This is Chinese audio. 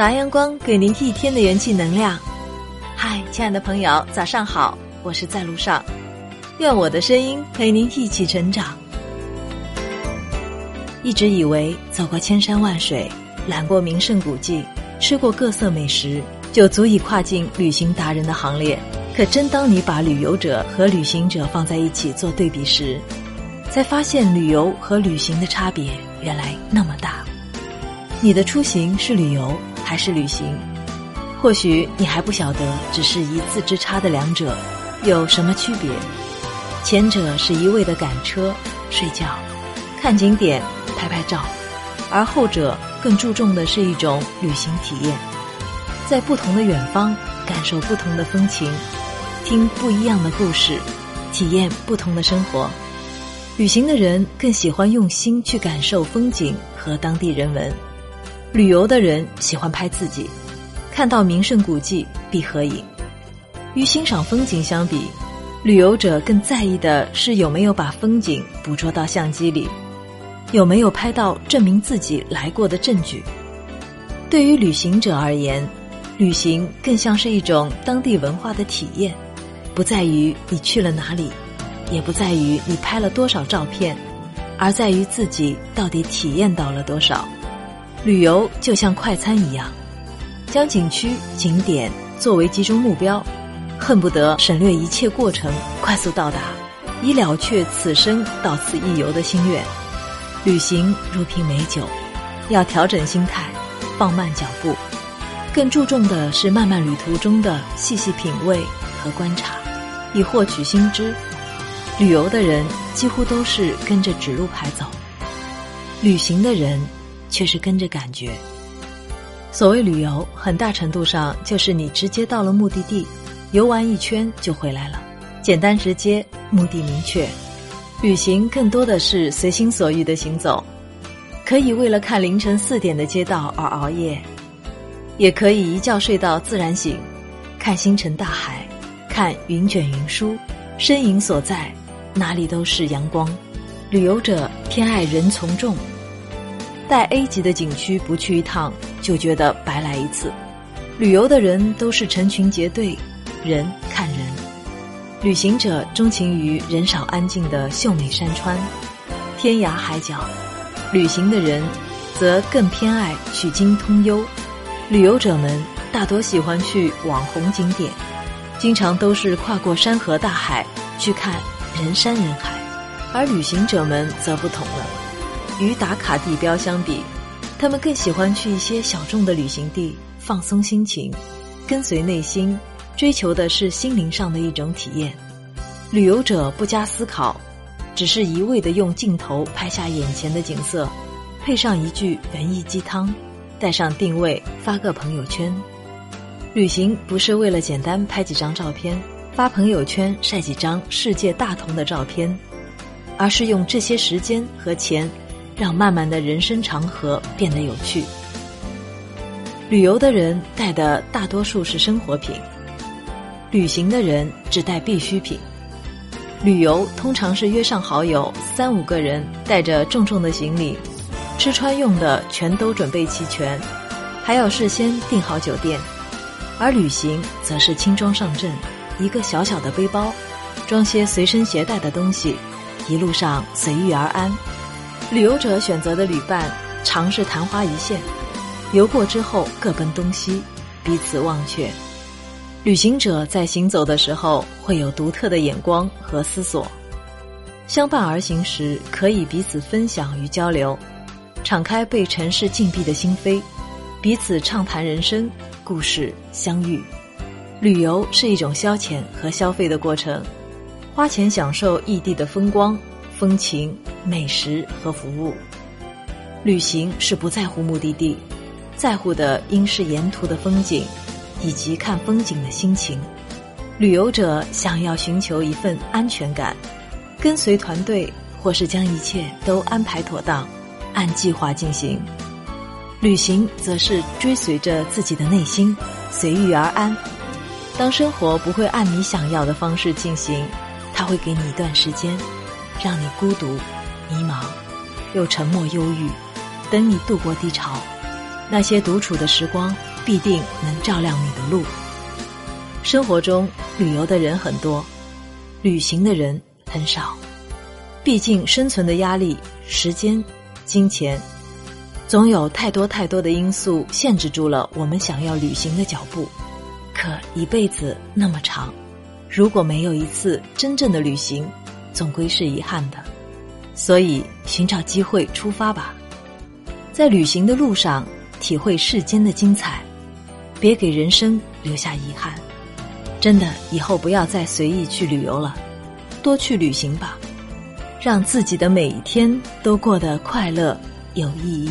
早安，阳光给您一天的元气能量。嗨，亲爱的朋友，早上好，我是在路上，愿我的声音陪您一起成长。一直以为走过千山万水，览过名胜古迹，吃过各色美食，就足以跨进旅行达人的行列。可真当你把旅游者和旅行者放在一起做对比时，才发现旅游和旅行的差别原来那么大。你的出行是旅游还是旅行？或许你还不晓得，只是一字之差的两者有什么区别？前者是一味的赶车、睡觉、看景点、拍拍照，而后者更注重的是一种旅行体验，在不同的远方感受不同的风情，听不一样的故事，体验不同的生活。旅行的人更喜欢用心去感受风景和当地人文。旅游的人喜欢拍自己，看到名胜古迹必合影。与欣赏风景相比，旅游者更在意的是有没有把风景捕捉到相机里，有没有拍到证明自己来过的证据。对于旅行者而言，旅行更像是一种当地文化的体验，不在于你去了哪里，也不在于你拍了多少照片，而在于自己到底体验到了多少。旅游就像快餐一样，将景区景点作为集中目标，恨不得省略一切过程，快速到达，以了却此生到此一游的心愿。旅行如品美酒，要调整心态，放慢脚步，更注重的是漫漫旅途中的细细品味和观察，以获取新知。旅游的人几乎都是跟着指路牌走，旅行的人。却是跟着感觉。所谓旅游，很大程度上就是你直接到了目的地，游玩一圈就回来了，简单直接，目的明确。旅行更多的是随心所欲的行走，可以为了看凌晨四点的街道而熬夜，也可以一觉睡到自然醒，看星辰大海，看云卷云舒，身影所在，哪里都是阳光。旅游者偏爱人从众。带 A 级的景区不去一趟，就觉得白来一次。旅游的人都是成群结队，人看人。旅行者钟情于人少安静的秀美山川、天涯海角，旅行的人则更偏爱取经通幽。旅游者们大多喜欢去网红景点，经常都是跨过山河大海去看人山人海，而旅行者们则不同了。与打卡地标相比，他们更喜欢去一些小众的旅行地放松心情，跟随内心，追求的是心灵上的一种体验。旅游者不加思考，只是一味的用镜头拍下眼前的景色，配上一句文艺鸡汤，带上定位发个朋友圈。旅行不是为了简单拍几张照片，发朋友圈晒几张世界大同的照片，而是用这些时间和钱。让漫漫的人生长河变得有趣。旅游的人带的大多数是生活品，旅行的人只带必需品。旅游通常是约上好友三五个人，带着重重的行李，吃穿用的全都准备齐全，还要事先订好酒店。而旅行则是轻装上阵，一个小小的背包，装些随身携带的东西，一路上随遇而安。旅游者选择的旅伴常是昙花一现，游过之后各奔东西，彼此忘却。旅行者在行走的时候会有独特的眼光和思索，相伴而行时可以彼此分享与交流，敞开被尘世禁闭的心扉，彼此畅谈人生故事，相遇。旅游是一种消遣和消费的过程，花钱享受异地的风光。风情、美食和服务，旅行是不在乎目的地，在乎的应是沿途的风景，以及看风景的心情。旅游者想要寻求一份安全感，跟随团队或是将一切都安排妥当，按计划进行。旅行则是追随着自己的内心，随遇而安。当生活不会按你想要的方式进行，它会给你一段时间。让你孤独、迷茫，又沉默忧郁，等你度过低潮。那些独处的时光，必定能照亮你的路。生活中旅游的人很多，旅行的人很少。毕竟生存的压力、时间、金钱，总有太多太多的因素限制住了我们想要旅行的脚步。可一辈子那么长，如果没有一次真正的旅行，总归是遗憾的。所以，寻找机会出发吧，在旅行的路上体会世间的精彩，别给人生留下遗憾。真的，以后不要再随意去旅游了，多去旅行吧，让自己的每一天都过得快乐有意义。